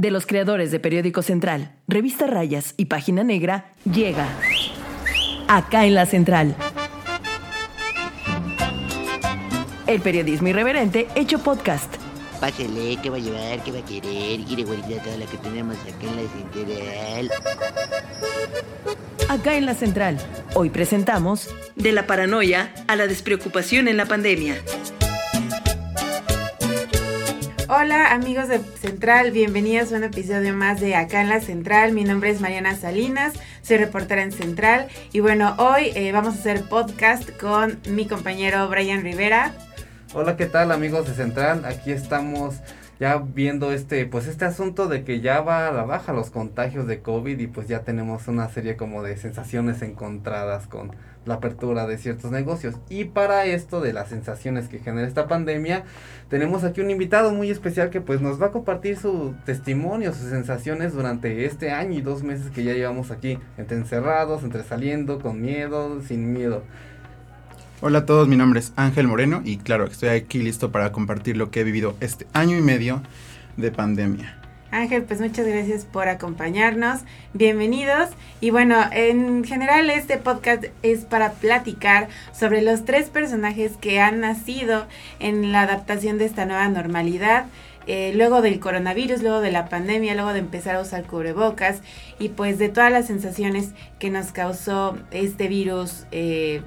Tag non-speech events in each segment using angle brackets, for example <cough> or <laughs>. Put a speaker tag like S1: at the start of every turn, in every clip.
S1: de los creadores de Periódico Central, Revista Rayas y Página Negra, llega acá en la Central. El periodismo irreverente hecho podcast.
S2: Pásele, ¿qué va a llevar? ¿Qué va a querer? Quiere guardar toda la que tenemos acá en la central.
S1: Acá en la Central. Hoy presentamos De la paranoia a la despreocupación en la pandemia.
S3: Hola amigos de Central, bienvenidos a un episodio más de Acá en la Central. Mi nombre es Mariana Salinas, soy reportera en Central y bueno, hoy eh, vamos a hacer podcast con mi compañero Brian Rivera.
S4: Hola, ¿qué tal amigos de Central? Aquí estamos ya viendo este, pues este asunto de que ya va a la baja los contagios de COVID y pues ya tenemos una serie como de sensaciones encontradas con la apertura de ciertos negocios. Y para esto de las sensaciones que genera esta pandemia, tenemos aquí un invitado muy especial que pues nos va a compartir su testimonio, sus sensaciones durante este año y dos meses que ya llevamos aquí, entre encerrados, entre saliendo, con miedo, sin miedo.
S5: Hola a todos, mi nombre es Ángel Moreno y claro, estoy aquí listo para compartir lo que he vivido este año y medio de pandemia.
S3: Ángel, pues muchas gracias por acompañarnos. Bienvenidos. Y bueno, en general este podcast es para platicar sobre los tres personajes que han nacido en la adaptación de esta nueva normalidad. Eh, luego del coronavirus, luego de la pandemia, luego de empezar a usar cubrebocas y pues de todas las sensaciones que nos causó este virus eh,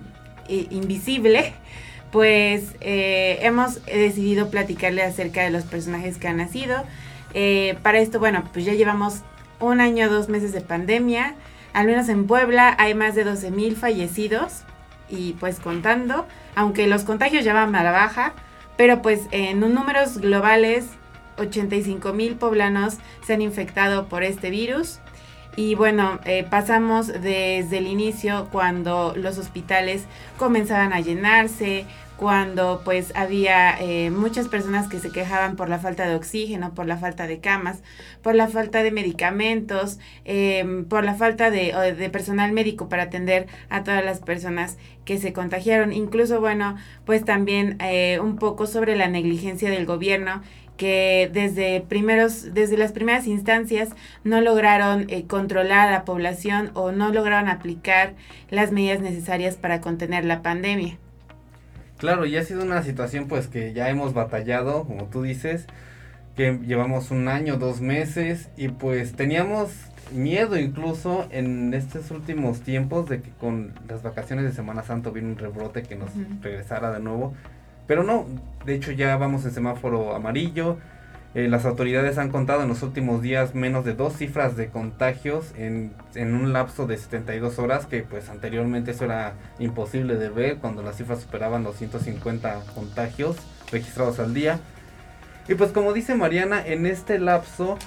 S3: invisible, pues eh, hemos decidido platicarle acerca de los personajes que han nacido. Eh, para esto, bueno, pues ya llevamos un año, dos meses de pandemia. Al menos en Puebla hay más de 12 mil fallecidos y pues contando, aunque los contagios ya van a la baja, pero pues en números globales 85 mil poblanos se han infectado por este virus. Y bueno, eh, pasamos desde el inicio cuando los hospitales comenzaban a llenarse, cuando pues había eh, muchas personas que se quejaban por la falta de oxígeno, por la falta de camas, por la falta de medicamentos, em, por la falta de, de, personal médico para atender a todas las personas que se contagiaron. Incluso, bueno, pues también eh, un poco sobre la negligencia del gobierno que desde primeros desde las primeras instancias no lograron eh, controlar a la población o no lograron aplicar las medidas necesarias para contener la pandemia.
S4: Claro, y ha sido una situación pues que ya hemos batallado, como tú dices, que llevamos un año, dos meses y pues teníamos miedo incluso en estos últimos tiempos de que con las vacaciones de Semana Santa vino un rebrote que nos regresara de nuevo. Pero no, de hecho ya vamos en semáforo amarillo, eh, las autoridades han contado en los últimos días menos de dos cifras de contagios en, en, un lapso de 72 horas, que pues anteriormente eso era imposible de ver cuando las cifras superaban los 150 contagios registrados al día. Y pues como dice Mariana, en este lapso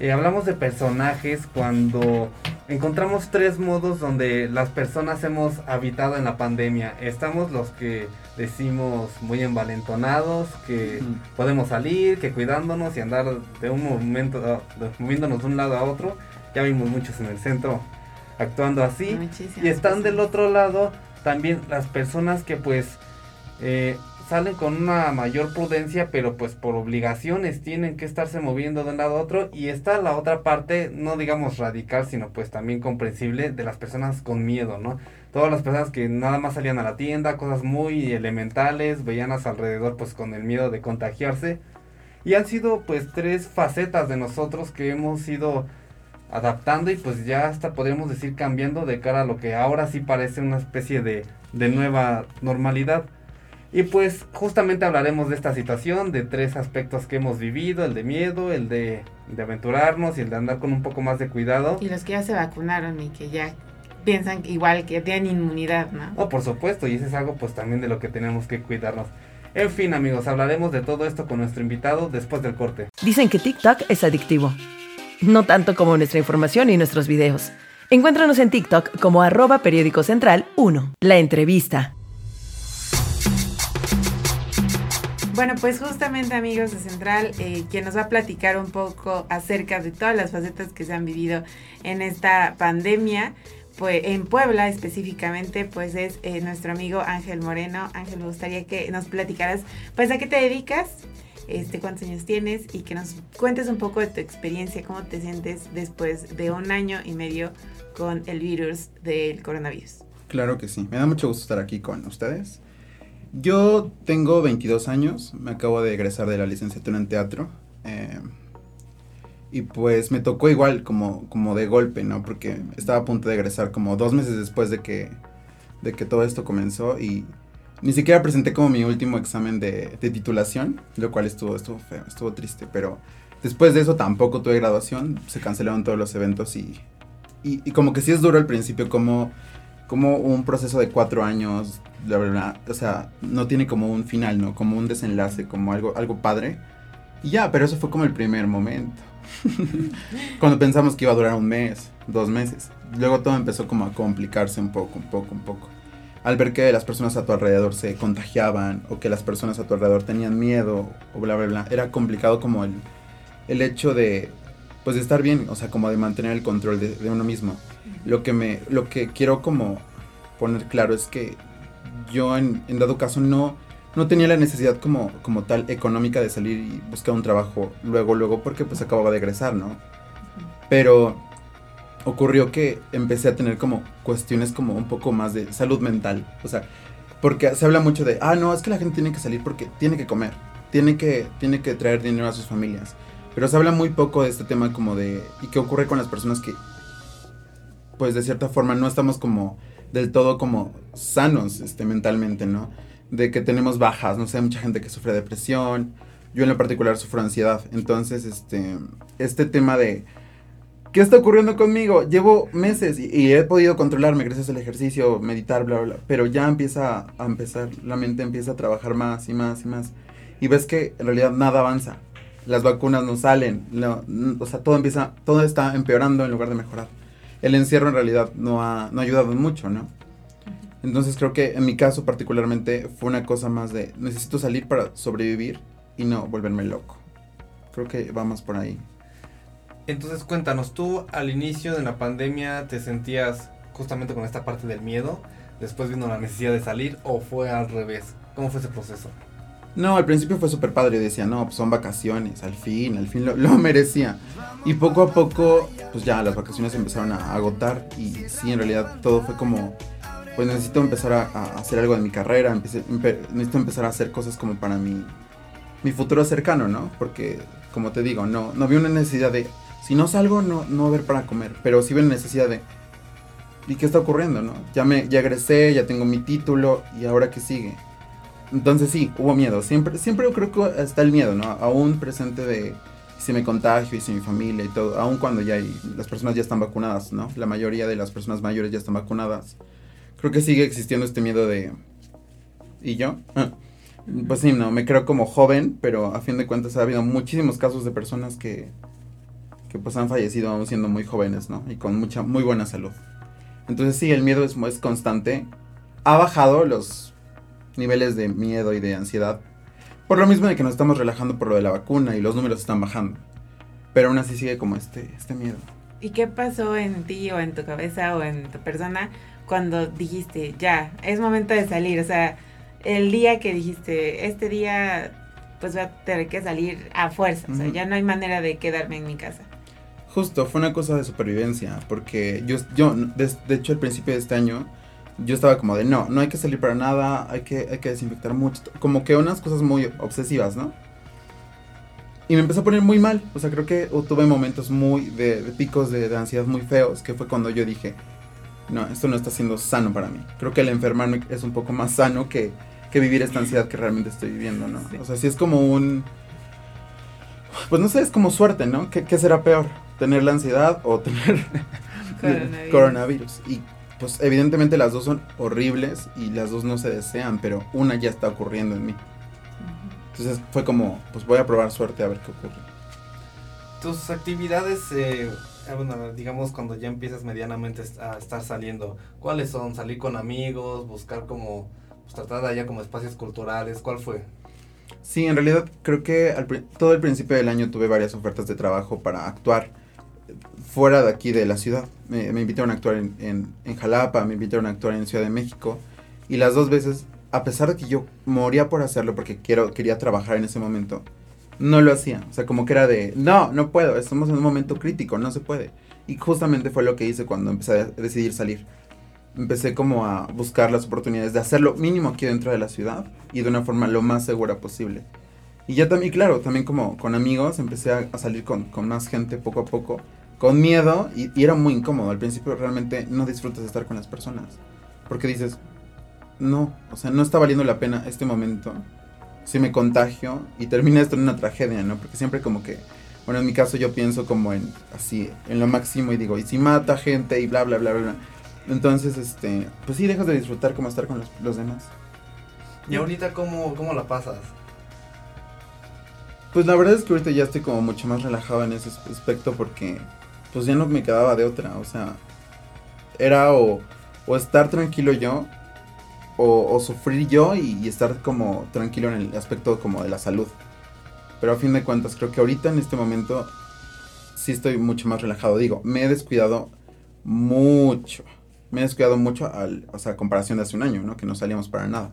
S4: eh, hablamos de personajes cuando encontramos tres modos donde las personas hemos habitado en la pandemia. Estamos los que decimos muy envalentonados, que podemos salir, que cuidándonos y andar de un momento, moviéndonos de un lado a otro. Ya vimos muchos en el centro actuando así. y están del otro lado también las personas que pues eh, salen con una mayor prudencia, pero pues por obligaciones tienen que estarse moviendo de un lado a otro. Y está la otra parte, no digamos radical, sino pues también comprensible de las personas con miedo, ¿no? Todas las personas que nada más salían a la tienda, cosas muy elementales, veían a su alrededor pues con el miedo de contagiarse. Y han sido pues tres facetas de nosotros que hemos ido adaptando y pues ya hasta podríamos decir cambiando de cara a lo que ahora sí parece una especie de, de nueva normalidad. Y pues justamente hablaremos de esta situación, de tres aspectos que hemos vivido, el de miedo, el de, aventurarnos y el de andar con un poco más de cuidado.
S3: Y los que ya se vacunaron y que ya piensan igual que tienen inmunidad, ¿no?
S4: Oh, por supuesto, y eso es algo pues también de lo que tenemos que cuidarnos. En fin amigos, hablaremos de todo esto con nuestro invitado después del corte.
S1: Dicen que TikTok es adictivo. No tanto como nuestra información y nuestros videos. Encuéntranos en TikTok como arroba periódico central 1. La entrevista.
S3: Bueno, pues justamente amigos de Central, eh, quien nos va a platicar un poco acerca de todas las facetas que se han vivido en esta pandemia, pues en Puebla específicamente, pues es eh, nuestro amigo Ángel Moreno. Ángel, me gustaría que nos platicaras, pues a qué te dedicas este, cuántos años tienes y que nos cuentes un poco de tu experiencia, cómo te sientes después de un año y medio con el virus del coronavirus.
S5: Claro que sí, me da mucho gusto estar aquí con ustedes. Yo tengo 22 años, me acabo de egresar de la licenciatura en teatro. eh, y pues me tocó igual como, como de golpe, ¿no? Porque estaba a punto de egresar como dos meses después de que, de que todo esto comenzó y ni siquiera presenté como mi último examen de, de titulación, lo cual estuvo, estuvo feo, estuvo triste, pero después de eso tampoco tuve graduación, se cancelaron todos los eventos y, y, como que sí es duro al principio como, como un proceso de cuatro años, la verdad, o sea, no tiene como un final, ¿no? Como un desenlace, como algo, algo padre. Y ya, pero eso fue como el primer momento. <laughs> Cuando pensamos que iba a durar un mes, dos meses. Luego todo empezó como a complicarse un poco, un poco, un poco. Al ver que las personas a tu alrededor se contagiaban o que las personas a tu alrededor tenían miedo o bla, bla, bla. Era complicado como el, el hecho de, pues de estar bien, o sea, como de mantener el control de, uno mismo. Lo que, me, lo que quiero como poner claro es que yo en dado caso no, no tenía la necesidad como, como tal económica de salir y buscar un trabajo luego, luego, porque pues acababa de egresar, ¿no? Pero ocurrió que empecé a tener como cuestiones como un poco más de salud mental, o sea, porque se habla mucho de, ah, no, es que la gente tiene que salir porque tiene que comer, tiene que, tiene que traer dinero a sus familias, pero se habla muy poco de este tema como de, ¿y qué ocurre con las personas que, pues de cierta forma no estamos como del todo como sanos este, mentalmente, ¿no? De que tenemos bajas, no sé, mucha gente que sufre depresión, yo en lo particular sufro ansiedad, entonces este, este tema de, ¿qué está ocurriendo conmigo? Llevo meses y, he podido controlarme gracias al ejercicio, meditar, bla, bla, pero ya empieza a empezar, la mente empieza a trabajar más y más y más, y ves que en realidad nada avanza, las vacunas no salen, o sea, todo empieza, todo está empeorando en lugar de mejorar. El encierro en realidad no ha, no ha ayudado mucho, ¿no? Entonces creo que en mi caso particularmente fue una cosa más de necesito salir para sobrevivir y no volverme loco. Creo que va más por ahí.
S4: Entonces cuéntanos, tú al inicio de la pandemia te sentías justamente con esta parte del miedo, después vino la necesidad de salir o fue al revés. ¿Cómo fue ese proceso?
S5: No, al principio fue súper padre. Decía, no, pues son vacaciones. Al fin, al fin lo, lo merecía. Y poco a poco, pues ya las vacaciones empezaron a agotar. Y sí, en realidad todo fue como, pues necesito empezar a, a hacer algo de mi carrera. empecé- empe- necesito empezar a hacer cosas como para mi, mi futuro cercano, ¿no? Porque, como te digo, no, no vi una necesidad de, si no salgo, no, no haber para comer. Pero sí vi una necesidad de, ¿y qué está ocurriendo, no? Ya, me, ya egresé, ya tengo mi título. ¿Y ahora qué sigue? Entonces sí, hubo miedo. Siempre, siempre yo creo que está el miedo, ¿no? Aún presente de si me contagio y si mi familia y todo. Aún cuando ya hay, las personas ya están vacunadas, ¿no? La mayoría de las personas mayores ya están vacunadas. Creo que sigue existiendo este miedo de... ¿Y yo? Ah. Pues sí, no, me creo como joven, pero a fin de cuentas ha habido muchísimos casos de personas que, que pues han fallecido siendo muy jóvenes, ¿no? Y con mucha, muy buena salud. Entonces sí, el miedo es, es constante. Ha bajado los niveles de miedo y de ansiedad. Por lo mismo de que nos estamos relajando por lo de la vacuna y los números están bajando. Pero aún así sigue como este, este miedo.
S3: ¿Y qué pasó en ti o en tu cabeza o en tu persona cuando dijiste, ya, es momento de salir? O sea, el día que dijiste, este día pues voy a tener que salir a fuerza, o sea, ya no hay manera de quedarme en mi casa.
S5: Justo, fue una cosa de supervivencia. Porque yo, yo de, de hecho, al principio de este año, yo estaba como de no, no hay que salir para nada, hay que, hay que desinfectar mucho. Como que unas cosas muy obsesivas, ¿no? Y me empezó a poner muy mal. O sea, creo que tuve momentos muy de, de picos de, de ansiedad muy feos, que fue cuando yo dije, no, esto no está siendo sano para mí. Creo que el enfermarme es un poco más sano que, que vivir esta ansiedad que realmente estoy viviendo, ¿no?
S3: Sí.
S5: O sea, sí es como un... Pues no sé, es como suerte, ¿no? ¿Qué, qué será peor? ¿Tener la ansiedad o tener <laughs>
S3: Coronavirus.
S5: coronavirus? Y pues evidentemente las dos son horribles y las dos no se desean, pero una ya está ocurriendo en mí. Entonces fue como, pues voy a probar suerte a ver qué ocurre.
S4: Tus actividades, eh, eh, bueno, digamos cuando ya empiezas medianamente a estar saliendo, ¿cuáles son? ¿Salir con amigos? ¿Buscar como, pues tratar allá como espacios culturales? ¿Cuál fue?
S5: Sí, en realidad creo que al todo el principio del año tuve varias ofertas de trabajo para actuar fuera de aquí de la ciudad. Me, me invitaron a actuar en, en, en Jalapa, me invitaron a actuar en Ciudad de México. Y las dos veces, a pesar de que yo moría por hacerlo porque quiero, quería trabajar en ese momento, no lo hacía. O sea, como que era de, no, no puedo, estamos en un momento crítico, no se puede. Y justamente fue lo que hice cuando empecé a decidir salir. Empecé como a buscar las oportunidades de hacerlo mínimo aquí dentro de la ciudad y de una forma lo más segura posible. Y ya también, claro, también como con amigos empecé a, salir con, con, más gente poco a poco, con miedo y, y, era muy incómodo. Al principio realmente no disfrutas de estar con las personas, porque dices, no, o sea, no está valiendo la pena este momento si me contagio y termina esto en una tragedia, ¿no? Porque siempre como que, bueno, en mi caso yo pienso como en así, en lo máximo y digo, y si mata gente y bla, bla, bla, bla. Entonces, este, pues sí, dejas de disfrutar como estar con los, los demás.
S4: ¿Y ahorita cómo, cómo la pasas?
S5: Pues la verdad es que ahorita ya estoy como mucho más relajado en ese aspecto porque pues ya no me quedaba de otra, o sea, era o, o estar tranquilo yo o, o sufrir yo y, y, estar como tranquilo en el aspecto como de la salud. Pero a fin de cuentas creo que ahorita en este momento sí estoy mucho más relajado. Digo, me he descuidado mucho. Me he descuidado mucho al, o sea, a comparación de hace un año, ¿no? Que no salíamos para nada.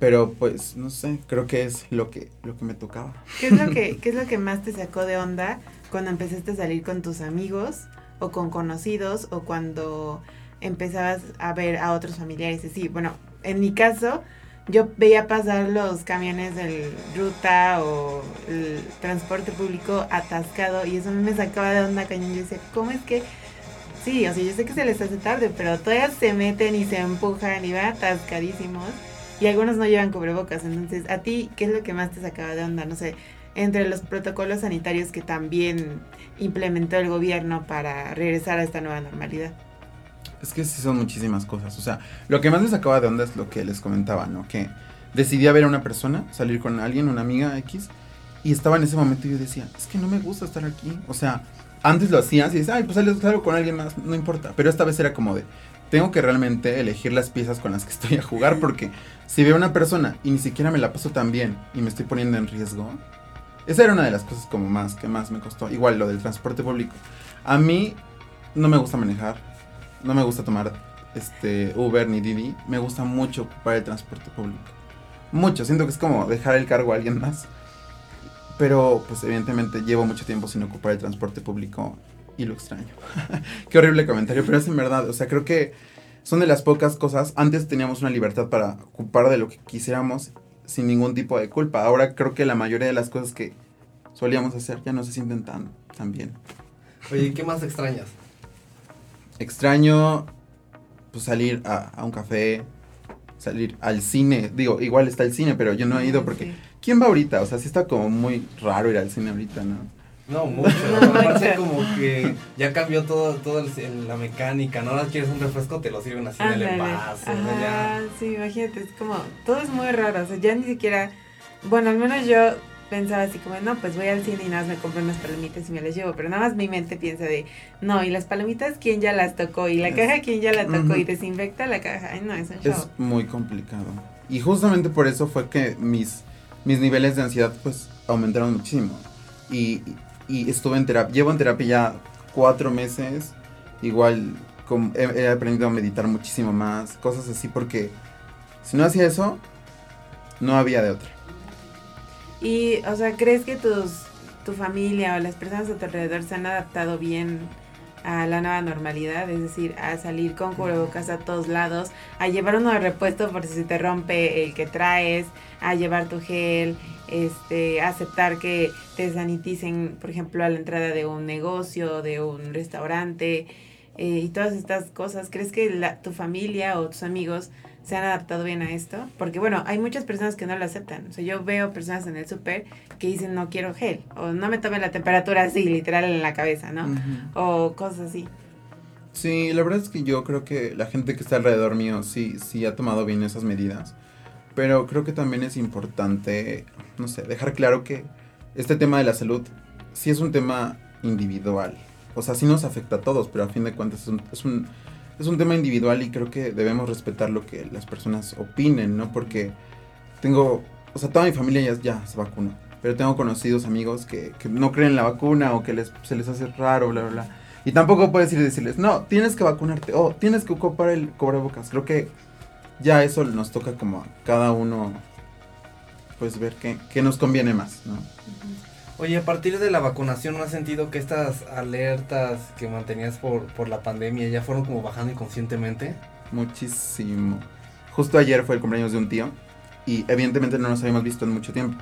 S5: Pero pues, no sé, creo que es lo que, lo que me tocaba.
S3: ¿Qué es lo que, <laughs> ¿Qué es lo que más te sacó de onda cuando empezaste a salir con tus amigos o con conocidos o cuando empezabas a ver a otros familiares? Sí, bueno, en mi caso, yo veía pasar los camiones del ruta o el transporte público atascado y eso me sacaba de onda cañón. Yo decía, ¿cómo es que Sí, o sea, yo sé que se les hace tarde, pero todavía se meten y se empujan y van atascadísimos. Y algunos no llevan cubrebocas. Entonces, ¿a ti qué es lo que más te sacaba de onda? No sé, entre los protocolos sanitarios que también implementó el gobierno para regresar a esta nueva normalidad.
S5: Es que sí son muchísimas cosas. O sea, lo que más me sacaba de onda es lo que les comentaba, ¿no? Que decidí a ver a una persona, salir con alguien, una amiga X, y estaba en ese momento y yo decía, es que no me gusta estar aquí. O sea, antes lo hacías y dices, ay, pues salgo con alguien más, no importa. Pero esta vez era como de, tengo que realmente elegir las piezas con las que <laughs> estoy a jugar porque si veo a una persona y ni siquiera me la paso tan bien y me estoy poniendo en riesgo, esa era una de las cosas como más que más me costó. Igual lo del transporte público. A mí no me gusta manejar, no me gusta tomar este Uber ni Didi, me gusta mucho ocupar el transporte público. Mucho, siento que es como dejar el cargo a alguien más. Pero pues evidentemente llevo mucho tiempo sin ocupar el transporte público y lo extraño. <laughs> Qué horrible comentario, pero es en verdad, o sea, creo que son de las pocas cosas. Antes teníamos una libertad para ocupar de lo que quisiéramos sin ningún tipo de culpa. Ahora creo que la mayoría de las cosas que solíamos hacer ya no se sienten tan, tan bien.
S4: Oye, ¿qué más extrañas?
S5: Extraño pues salir a, a un café, salir al cine. Digo, igual está el cine, pero yo no he ido porque... Sí. ¿Quién va ahorita? O sea, sí está como muy raro ir al cine ahorita, ¿no?
S4: No, <laughs> mucho. Aparte como que ya cambió todo, todo el, la mecánica, ¿no? Ahora quieres un refresco, te lo sirven así en el envase.
S3: Ya. sí, imagínate, es como, todo es muy raro, o sea, ya ni siquiera, bueno, al menos yo pensaba así como, no, pues voy al cine y nada más me compro unas palomitas y me las llevo, pero nada más mi mente piensa de, no, y las palomitas, ¿quién ya las tocó? Y la es, caja, ¿quién ya la tocó? Uh -huh. Y desinfecta la caja, ay, no, es un show.
S5: Es muy complicado. Y justamente por eso fue que mis mis niveles de ansiedad pues aumentaron muchísimo. Y, y estuve en terapia, llevo en terapia ya cuatro meses, igual he, he, aprendido a meditar muchísimo más, cosas así, porque si no hacía eso, no había de otra.
S3: Y, o sea, ¿crees que tus, tu familia o las personas a tu alrededor se han adaptado bien a la nueva normalidad, es decir, a salir con cubrebocas a todos lados, a llevar uno de repuesto por si se te rompe el que traes, a llevar tu gel, este, a aceptar que te saniticen, por ejemplo, a la entrada de un negocio, de un restaurante eh, y todas estas cosas. ¿Crees que la, tu familia o tus amigos se han adaptado bien a esto? Porque bueno, hay muchas personas que no lo aceptan. O sea, yo veo personas en el súper que dicen no quiero gel o no me tome la temperatura así, literal en la cabeza, ¿no? Uh -huh. O cosas así.
S5: Sí, la verdad es que yo creo que la gente que está alrededor mío sí, sí ha tomado bien esas medidas. Pero creo que también es importante, no sé, dejar claro que este tema de la salud sí es un tema individual. O sea, sí nos afecta a todos, pero a fin de cuentas es un, es un, es un tema individual y creo que debemos respetar lo que las personas opinen, ¿no? Porque tengo, o sea, toda mi familia ya, se vacunó, pero tengo conocidos amigos que, que no creen en la vacuna o que les, se les hace raro, bla, bla, bla. Y tampoco puedes ir y decirles, no, tienes que vacunarte, o tienes que ocupar el cubrebocas. Creo que ya eso nos toca como a cada uno pues ver qué, qué nos conviene más, ¿no?
S4: Oye, a partir de la vacunación, ¿no has sentido que estas alertas que mantenías por, por la pandemia ya fueron como bajando inconscientemente?
S5: Muchísimo. Justo ayer fue el cumpleaños de un tío y evidentemente no nos habíamos visto en mucho tiempo.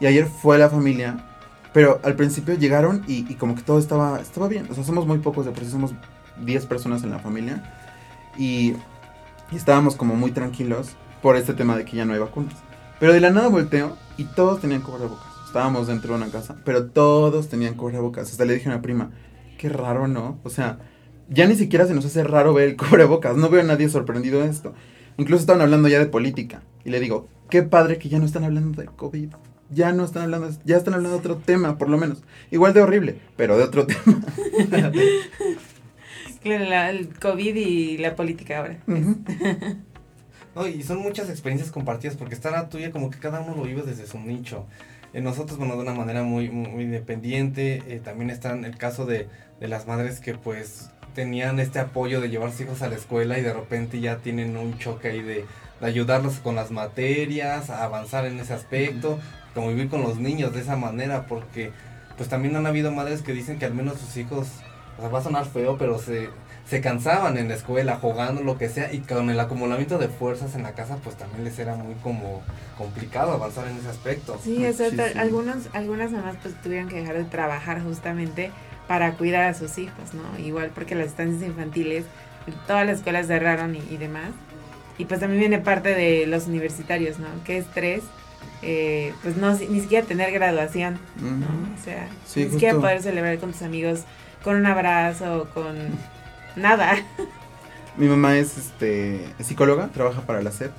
S5: Y ayer fue la familia, pero al principio llegaron y, como que todo estaba, estaba bien. O sea, somos muy pocos, de por sí somos 10 personas en la familia. Y, y estábamos como muy tranquilos por este tema de que ya no hay vacunas. Pero de la nada volteo y todos tenían cubrebocas. Estábamos dentro de una casa, pero todos tenían cubrebocas. Hasta le dije a una prima, qué raro, ¿no? O sea, ya ni siquiera se nos hace raro ver el cubrebocas. No veo a nadie sorprendido de esto. Incluso estaban hablando ya de política. Y le digo, qué padre que ya no están hablando de COVID. Ya no están hablando, ya están hablando de otro tema, por lo menos. Igual de horrible, pero de otro <laughs> tema.
S3: Claro, la- el COVID y la política ahora.
S5: Ujú. <laughs>
S4: No, y son muchas experiencias compartidas porque está la tuya como que cada uno lo vive desde su nicho. Nosotros, bueno, de una manera muy, muy, independiente. eh, también está el caso de, de las madres que pues tenían este apoyo de llevar a sus hijos a la escuela y de repente ya tienen un choque ahí de, de ayudarlos con las materias, a avanzar en ese aspecto, convivir con los niños de esa manera porque pues también han habido madres que dicen que al menos sus hijos, o sea, va a sonar feo, pero se, se cansaban en la escuela jugando lo que sea y con el acumulamiento de fuerzas en la casa pues también les era muy como complicado avanzar en ese aspecto.
S3: Sí, o sea, ta-
S5: Muchísimo.
S3: algunos, algunas mamás pues tuvieron que dejar de trabajar justamente para cuidar a sus hijos, ¿no? Igual porque las estancias infantiles, todas las escuelas cerraron y, y demás. Y pues también viene parte de los universitarios, ¿no? Qué estrés, eh, pues no, ni siquiera tener graduación, ¿no? O sea,
S5: Sí,
S3: ni siquiera poder celebrar con tus amigos con un abrazo, con nada.
S5: Mi mamá es este psicóloga, trabaja para la SEP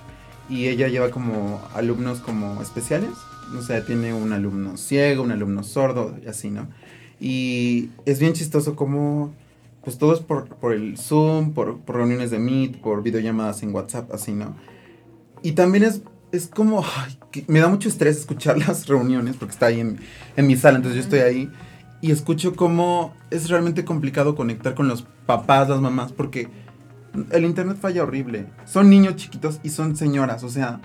S5: y ella lleva como alumnos como especiales. O sea, tiene un alumno ciego, un alumno sordo y así, ¿no? Y es bien chistoso como pues todo es por, por el Zoom, por, por reuniones de Meet, por videollamadas en WhatsApp, así, ¿no? Y también es, es como, ay, me da mucho estrés escuchar <laughs> las reuniones porque está ahí en, en mi sala, entonces yo estoy ahí y escucho cómo es realmente complicado conectar con los papás, las mamás, porque el internet falla horrible. Son niños chiquitos y son señoras, o sea,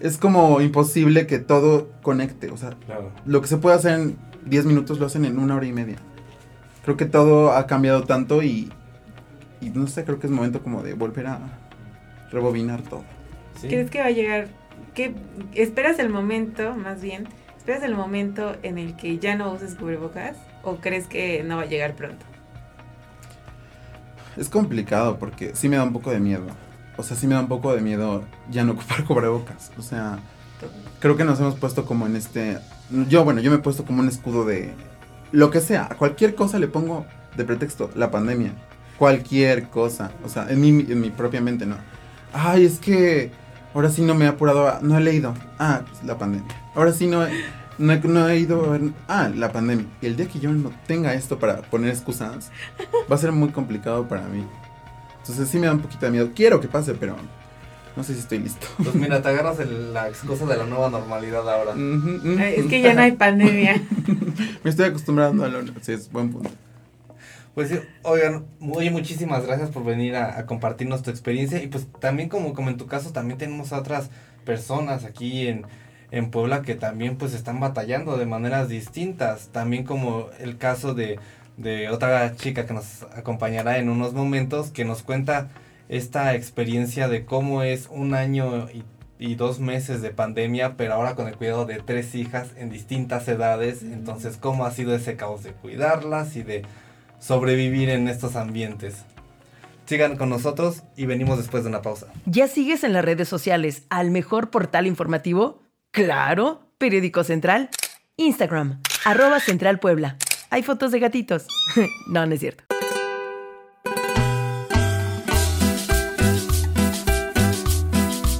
S5: es como imposible que todo conecte, o sea,
S4: Claro.
S5: lo que se puede hacer en 10 minutos lo hacen en una hora y media. Creo que todo ha cambiado tanto y, y no sé, creo que es momento como de volver a rebobinar todo.
S4: Sí.
S3: ¿Crees que va a llegar? ¿Qué, ¿Esperas el momento, más bien, esperas el momento en el que ya no uses cubrebocas? ¿O crees que no va a llegar pronto?
S5: Es complicado porque sí me da un poco de miedo. O sea, sí me da un poco de miedo ya no <laughs> ocupar cubrebocas. O sea, creo que nos hemos puesto como en este... Yo, bueno, yo me he puesto como un escudo de... Lo que sea, cualquier cosa le pongo de pretexto la pandemia. Cualquier cosa. O sea, en mi, en mi propia mente, ¿no? Ay, es que ahora sí no me he apurado, a- no he leído. Ah, pues, la pandemia. Ahora sí no he, no he, no he ido a ver... Ah, la pandemia. Y el día que yo no tenga esto para poner excusas, <laughs> va a ser muy complicado para mí. Entonces sí me da un poquito de miedo. Quiero que pase, pero no sé si estoy listo.
S4: Pues mira, te agarras el- la excusa de la nueva normalidad ahora.
S3: Es que ya no hay <laughs> pandemia.
S5: Me estoy acostumbrando a lo... Sí, es buen punto.
S4: Pues sí, oigan, oye, muchísimas gracias por venir a, a compartirnos tu experiencia y pues también como, como en tu caso también tenemos a otras personas aquí en, en Puebla que también pues están batallando de maneras distintas, también como el caso de, de otra chica que nos acompañará en unos momentos que nos cuenta esta experiencia de cómo es un año y, y dos meses de pandemia, pero ahora con el cuidado de tres hijas en distintas edades, entonces cómo ha sido ese caos de cuidarlas y de sobrevivir en estos ambientes. Sigan con nosotros y venimos después de una pausa.
S1: ¿Ya sigues en las redes sociales al mejor portal informativo? Claro, Periódico Central. Instagram, arroba Central Puebla. Hay fotos de gatitos. <laughs> no, no es cierto.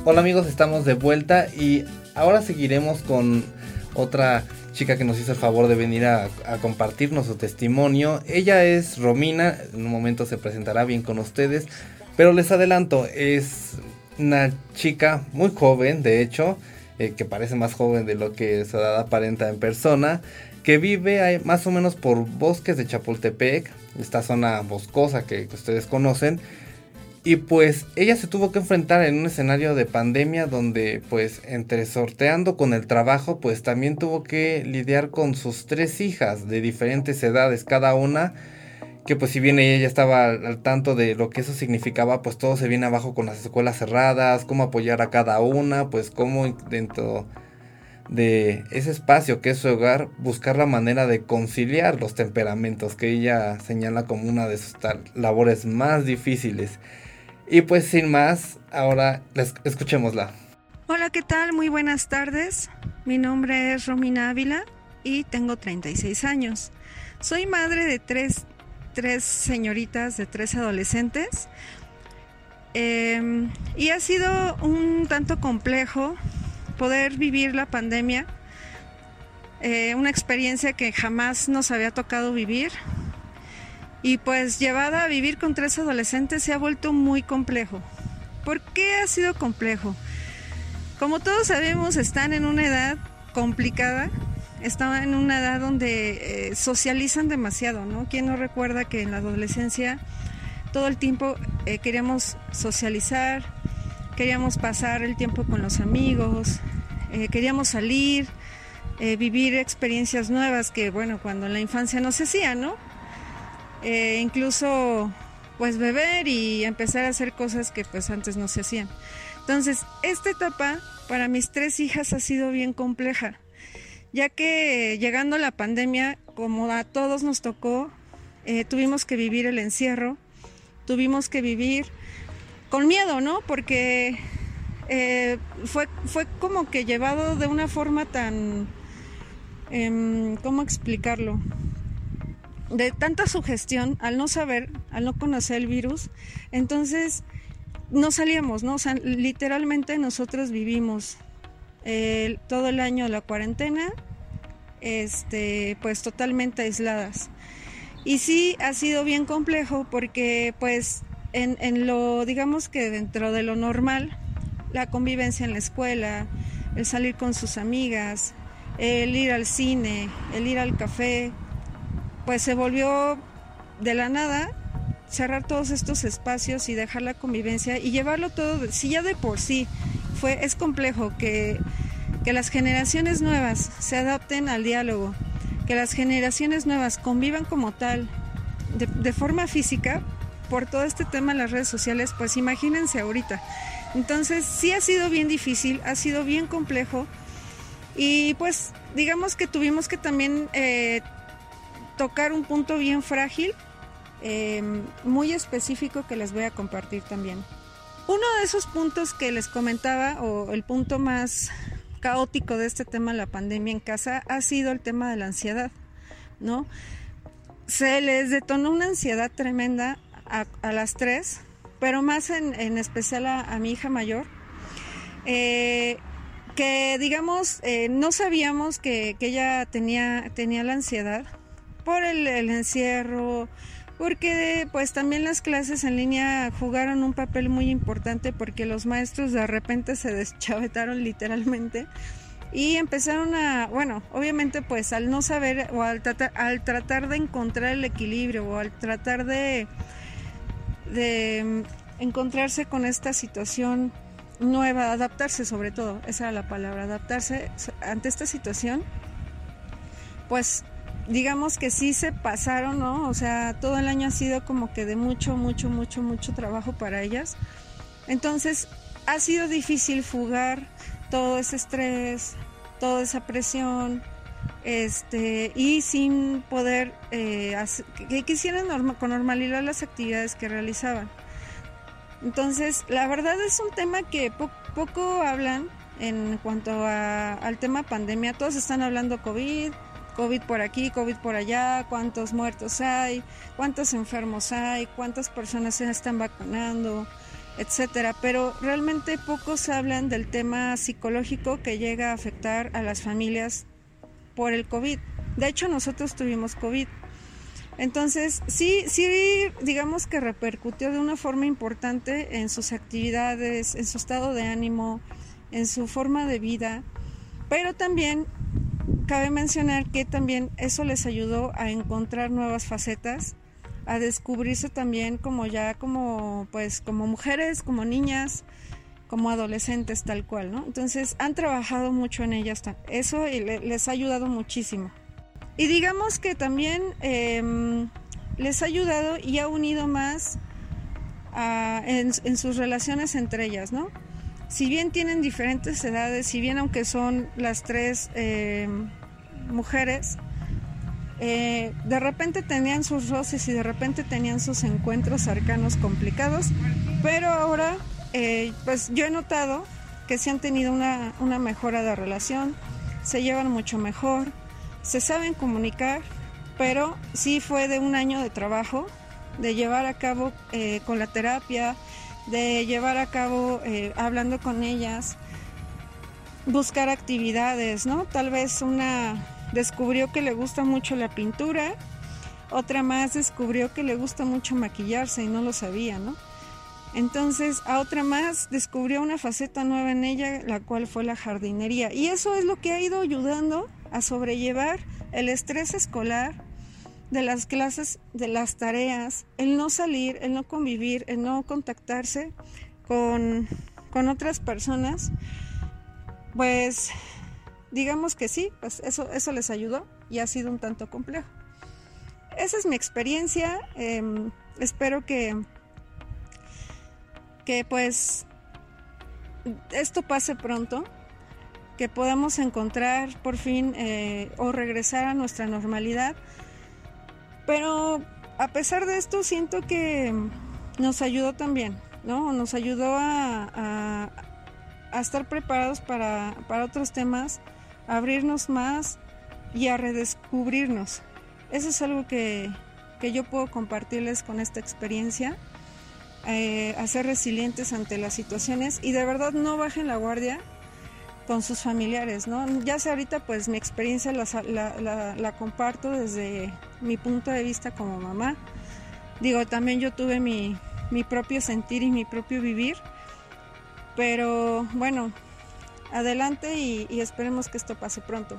S4: Hola amigos, estamos de vuelta y ahora seguiremos con otra chica que nos hizo el favor de venir a, a compartirnos su testimonio. Ella es Romina, en un momento se presentará bien con ustedes, pero les adelanto, es una chica muy joven, de hecho, eh, que parece más joven de lo que su edad aparenta en persona, que vive más o menos por bosques de Chapultepec, esta zona boscosa que, que ustedes conocen. Y pues ella se tuvo que enfrentar en un escenario de pandemia donde pues entre sorteando con el trabajo pues también tuvo que lidiar con sus tres hijas de diferentes edades cada una que pues si bien ella ya estaba al, tanto de lo que eso significaba pues todo se viene abajo con las escuelas cerradas, cómo apoyar a cada una, pues cómo dentro de ese espacio que es su hogar buscar la manera de conciliar los temperamentos que ella señala como una de sus labores más difíciles. Y pues sin más, ahora escuchémosla.
S6: Hola, ¿qué tal? Muy buenas tardes. Mi nombre es Romina Ávila y tengo 36 años. Soy madre de tres, tres señoritas, de tres adolescentes. Em, y ha sido un tanto complejo poder vivir la pandemia, eh, una experiencia que jamás nos había tocado vivir y pues llevada a vivir con tres adolescentes se ha vuelto muy complejo. ¿Por qué ha sido complejo? Como todos sabemos, están en una edad complicada, están en una edad donde eh, socializan demasiado, ¿no? ¿Quién no recuerda que en la adolescencia todo el tiempo eh, queríamos socializar, queríamos pasar el tiempo con los amigos, eh, queríamos salir, vivir experiencias nuevas que, bueno, cuando en la infancia no se hacía, ¿no? Incluso pues beber y empezar a hacer cosas que pues antes no se hacían. Entonces, esta etapa para mis tres hijas ha sido bien compleja, ya que llegando la pandemia, como a todos nos tocó, eh, tuvimos que vivir el encierro, tuvimos que vivir con miedo, ¿no? Porque eh, fue, fue como que llevado de una forma tan... Em, ¿Cómo explicarlo? de tanta sugestión, al no saber, al no conocer el virus, entonces no salíamos, ¿no? O sea, literalmente nosotros vivimos todo el año la cuarentena, este, pues totalmente aisladas. Y sí ha sido bien complejo porque pues en, en lo, digamos que dentro de lo normal, la convivencia en la escuela, el salir con sus amigas, el ir al cine, el ir al café, pues se volvió de la nada cerrar todos estos espacios y dejar la convivencia y llevarlo todo, si ya de por sí fue, es complejo que, que las generaciones nuevas se adapten al diálogo, que las generaciones nuevas convivan como tal de, forma física por todo este tema en las redes sociales, pues imagínense ahorita. Entonces sí ha sido bien difícil, ha sido bien complejo y pues digamos que tuvimos que también eh, tocar un punto bien frágil, em, muy específico que les voy a compartir también. Uno de esos puntos que les comentaba, o el punto más caótico de este tema de la pandemia en casa, ha sido el tema de la ansiedad, ¿no? Se les detonó una ansiedad tremenda a, las tres, pero más en, especial a, mi hija mayor, eh, que digamos, eh, no sabíamos que, que, ella tenía, tenía la ansiedad, por el, encierro, porque pues también las clases en línea jugaron un papel muy importante porque los maestros de repente se <laughs> deschavetaron literalmente y empezaron a, bueno, obviamente pues al no saber o al, tratar, al tratar de encontrar el equilibrio o al tratar de, de encontrarse con esta situación nueva, adaptarse sobre todo, esa era la palabra, adaptarse ante esta situación, pues digamos que sí se pasaron, ¿no? O sea, todo el año ha sido como que de mucho, mucho, mucho, mucho trabajo para ellas. Entonces, ha sido difícil fugar todo ese estrés, toda esa presión, este, y sin poder eh, que quisieran con normalidad las actividades que realizaban. Entonces, la verdad es un tema que poco hablan en cuanto al tema pandemia. Todos están hablando COVID, COVID por aquí, COVID por allá, cuántos muertos hay, cuántos enfermos hay, cuántas personas se están vacunando, etcétera. Pero realmente pocos hablan del tema psicológico que llega a afectar a las familias por el COVID. De hecho, nosotros tuvimos COVID. Entonces, sí, sí, digamos que repercutió de una forma importante en sus actividades, en su estado de ánimo, en su forma de vida, pero también cabe mencionar que también eso les ayudó a encontrar nuevas facetas a descubrirse también como ya como pues como mujeres, como niñas, como adolescentes tal cual, ¿no? Entonces han trabajado mucho en ellas, eso y les ha ayudado muchísimo. Y digamos que también em, les ha ayudado y ha unido más en, sus relaciones entre ellas, ¿no? Si bien tienen diferentes edades, si bien aunque son las tres em, mujeres, eh, de repente tenían sus roces y de repente tenían sus encuentros cercanos complicados, pero ahora eh, pues yo he notado que se han tenido una, una mejora de relación, se llevan mucho mejor, se saben comunicar, pero sí fue de un año de trabajo, de llevar a cabo eh, con la terapia, de llevar a cabo hablando con ellas, buscar actividades, ¿no? Tal vez una descubrió que le gusta mucho la pintura, otra más descubrió que le gusta mucho maquillarse y no lo sabía, ¿no? Entonces, a otra más descubrió una faceta nueva en ella, la cual fue la jardinería. Y eso es lo que ha ido ayudando a sobrellevar el estrés escolar de las clases, de las tareas, el no salir, el no convivir, el no contactarse con, con otras personas. Pues digamos que sí, pues eso, eso les ayudó y ha sido un tanto complejo. Esa es mi experiencia. Em, espero que, que pues esto pase pronto, que podamos encontrar por fin eh, o regresar a nuestra normalidad. Pero a pesar de esto siento que nos ayudó también, ¿no? Nos ayudó a, a, estar preparados para, para otros temas abrirnos más y a redescubrirnos. Eso es algo que, yo puedo compartirles con esta experiencia, eh, a ser resilientes ante las situaciones y de verdad no bajen la guardia con sus familiares, ¿no? Ya sé ahorita pues mi experiencia la, la, comparto desde mi punto de vista como mamá. Digo, también yo tuve mi, mi propio sentir y mi propio vivir, pero bueno, adelante y, esperemos que esto pase pronto.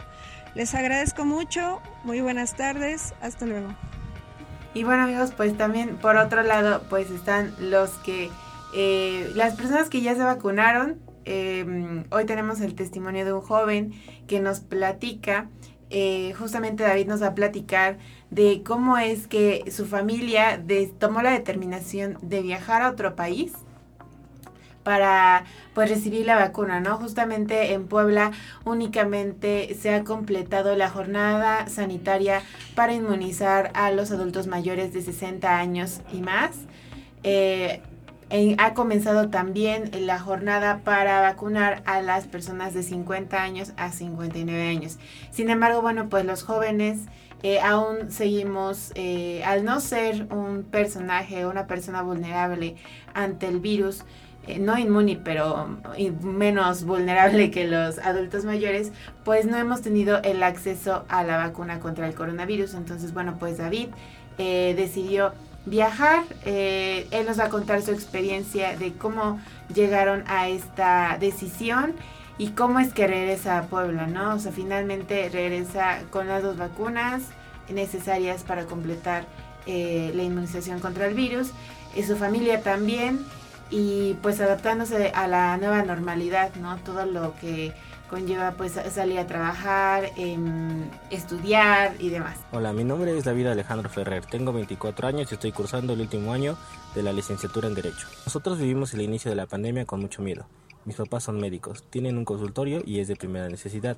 S6: Les agradezco mucho, muy buenas tardes, hasta luego.
S3: Y bueno amigos, pues también por otro lado, pues están los que, eh, las personas que ya se vacunaron, em, hoy tenemos el testimonio de un joven que nos platica, eh, justamente David nos va a platicar de cómo es que su familia tomó la determinación de viajar a otro país para pues recibir la vacuna, ¿no? Justamente en Puebla únicamente se ha completado la jornada sanitaria para inmunizar a los adultos mayores de 60 años y más. Eh, ha comenzado también la jornada para vacunar a las personas de 50 años a 59 años. Sin embargo, bueno, pues los jóvenes eh, aún seguimos, eh, al no ser un personaje, una persona vulnerable ante el virus, eh, no inmune, pero menos vulnerable que los adultos mayores, pues no hemos tenido el acceso a la vacuna contra el coronavirus. Entonces, bueno, pues David decidió viajar. Eh, él nos va a contar su experiencia de cómo llegaron a esta decisión y cómo es que regresa a Puebla, ¿no? O sea, finalmente regresa con las dos vacunas necesarias para completar la inmunización contra el virus. Y su familia también y pues adaptándose a la nueva normalidad, ¿no? Todo lo que conlleva pues salir a trabajar, em, estudiar y demás.
S7: Hola, mi nombre es David Alejandro Ferrer, tengo 24 años y estoy cursando el último año de la licenciatura en Derecho. Nosotros vivimos el inicio de la pandemia con mucho miedo. Mis papás son médicos, tienen un consultorio y es de primera necesidad.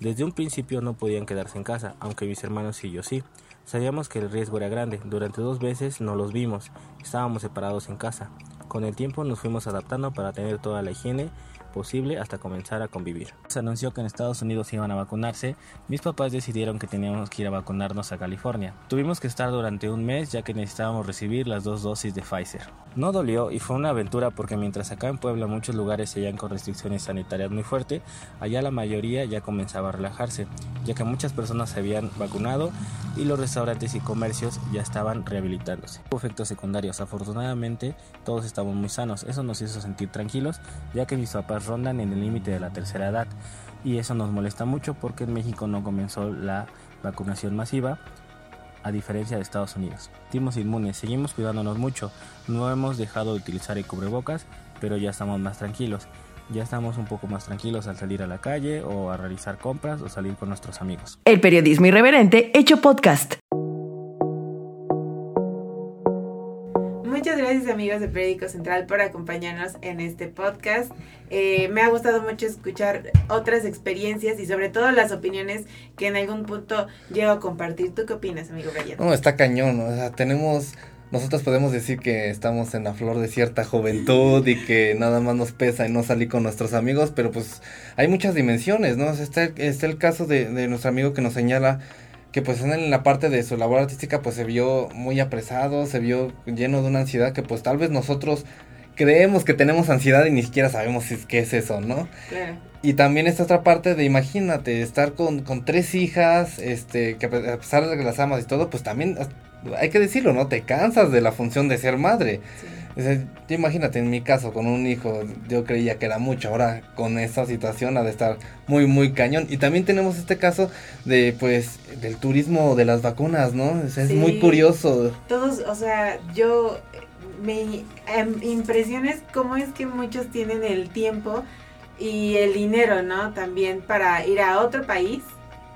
S7: Desde un principio no podían quedarse en casa, aunque mis hermanos y yo sí. Sabíamos que el riesgo era grande. Durante dos veces no los vimos. Estábamos separados en casa. Con el tiempo nos fuimos adaptando para tener toda la higiene posible hasta comenzar a convivir. Se anunció que en Estados Unidos iban a vacunarse, mis papás decidieron que teníamos que ir a vacunarnos a California. Tuvimos que estar durante un mes ya que necesitábamos recibir las dos dosis de Pfizer. No dolió y fue una aventura porque mientras acá en Puebla muchos lugares se hallan con restricciones sanitarias muy fuertes, allá la mayoría ya comenzaba a relajarse, ya que muchas personas se habían vacunado y los restaurantes y comercios ya estaban rehabilitándose. Efectos secundarios, afortunadamente todos estaban muy sanos, eso nos hizo sentir tranquilos ya que mis papás rondan en el límite de la tercera edad y eso nos molesta mucho porque en México no comenzó la vacunación masiva a diferencia de Estados Unidos. Estamos inmunes, seguimos cuidándonos mucho, no hemos dejado de utilizar el cubrebocas, pero ya estamos más tranquilos. Ya estamos un poco más tranquilos al salir a la calle o a realizar compras o salir con nuestros amigos.
S1: El periodismo irreverente hecho podcast.
S3: Gracias amigos de Periódico Central por acompañarnos en este podcast. Eh, me ha gustado mucho escuchar otras experiencias y sobre todo las opiniones que en algún punto llego a compartir. ¿Tú qué opinas, amigo Brian?
S4: No, está cañón, o sea, tenemos nosotros podemos decir que estamos en la flor de cierta juventud y que nada más nos pesa y no salir con nuestros amigos, pero pues hay muchas dimensiones, ¿no? Está, está el caso de, de, nuestro amigo que nos señala que pues en la parte de su labor artística pues se vio muy apresado, se vio lleno de una ansiedad que pues tal vez nosotros creemos que tenemos ansiedad y ni siquiera sabemos si es, qué es eso, ¿no?
S3: Claro.
S4: Y también esta otra parte de, imagínate, estar con, con tres hijas, este, que a pesar de que las amas y todo, pues también hay que decirlo, ¿no? Te cansas de la función de ser madre.
S3: Sí.
S4: Imagínate en mi caso con un hijo, yo creía que era mucho, ahora con esta situación ha de estar muy muy cañón. Y también tenemos este caso de pues del turismo de las vacunas, ¿no?
S3: Sí.
S4: Es muy curioso.
S3: Todos, o sea, yo me em, impresiona es cómo es que muchos tienen el tiempo y el dinero, ¿no? También para ir a otro país,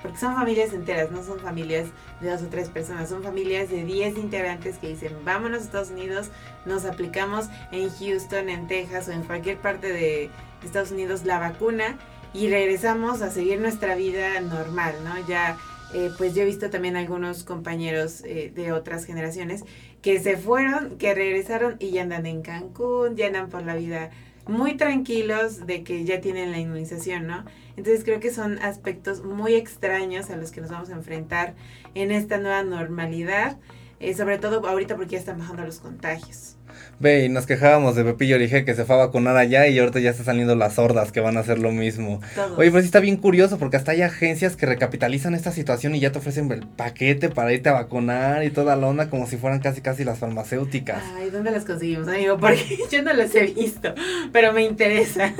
S3: porque son familias enteras, no son familias de dos o tres personas, son familias de 10 integrantes que dicen, vámonos a Estados Unidos, nos aplicamos en Houston, en Texas o en cualquier parte de Estados Unidos la vacuna y regresamos a seguir nuestra vida normal, ¿no? Ya, eh, pues yo he visto también algunos compañeros eh, de otras generaciones que se fueron, que regresaron y ya andan en Cancún, ya andan por la vida muy tranquilos de que ya tienen la inmunización, ¿no? Entonces creo que son aspectos muy extraños a los que nos vamos a enfrentar en esta nueva normalidad, eh, sobre todo ahorita porque ya están bajando los contagios.
S4: Ve, y nos quejábamos de Pepillo Orige que se fue a vacunar allá y ahorita ya están saliendo las sordas que van a hacer lo mismo.
S3: Todos.
S4: Oye, pero sí está bien curioso porque hasta hay agencias que recapitalizan esta situación y ya te ofrecen el paquete para irte a vacunar y toda la onda como si fueran casi casi las farmacéuticas.
S3: Ay, ¿dónde las conseguimos, amigo? <laughs> Porque yo no las he visto, pero me interesa.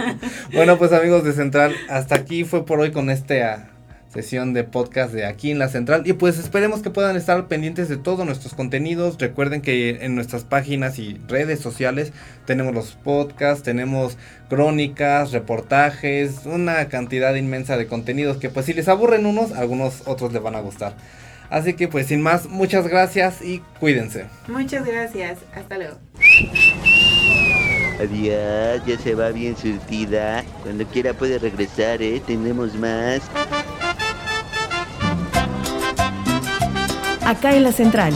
S4: Bueno, pues amigos de Central, hasta aquí fue por hoy con esta sesión de podcast de aquí en la Central. Y pues esperemos que puedan estar pendientes de todos nuestros contenidos. Recuerden que en nuestras páginas y redes sociales tenemos los podcasts, tenemos crónicas, reportajes, una cantidad inmensa de contenidos que pues si les aburren unos, algunos otros les van a gustar. Así que pues sin más, muchas gracias y cuídense.
S3: Muchas gracias. Hasta luego.
S2: Adiós, ya se va bien surtida. Cuando quiera puede regresar, ¿eh? Tenemos más.
S1: Acá en la Central.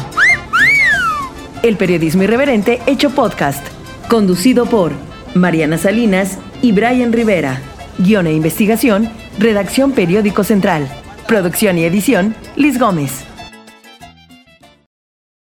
S1: El periodismo irreverente hecho podcast. Conducido por Mariana Salinas y Brian Rivera. Guión e investigación, redacción Periódico Central. Producción y edición, Liz Gómez.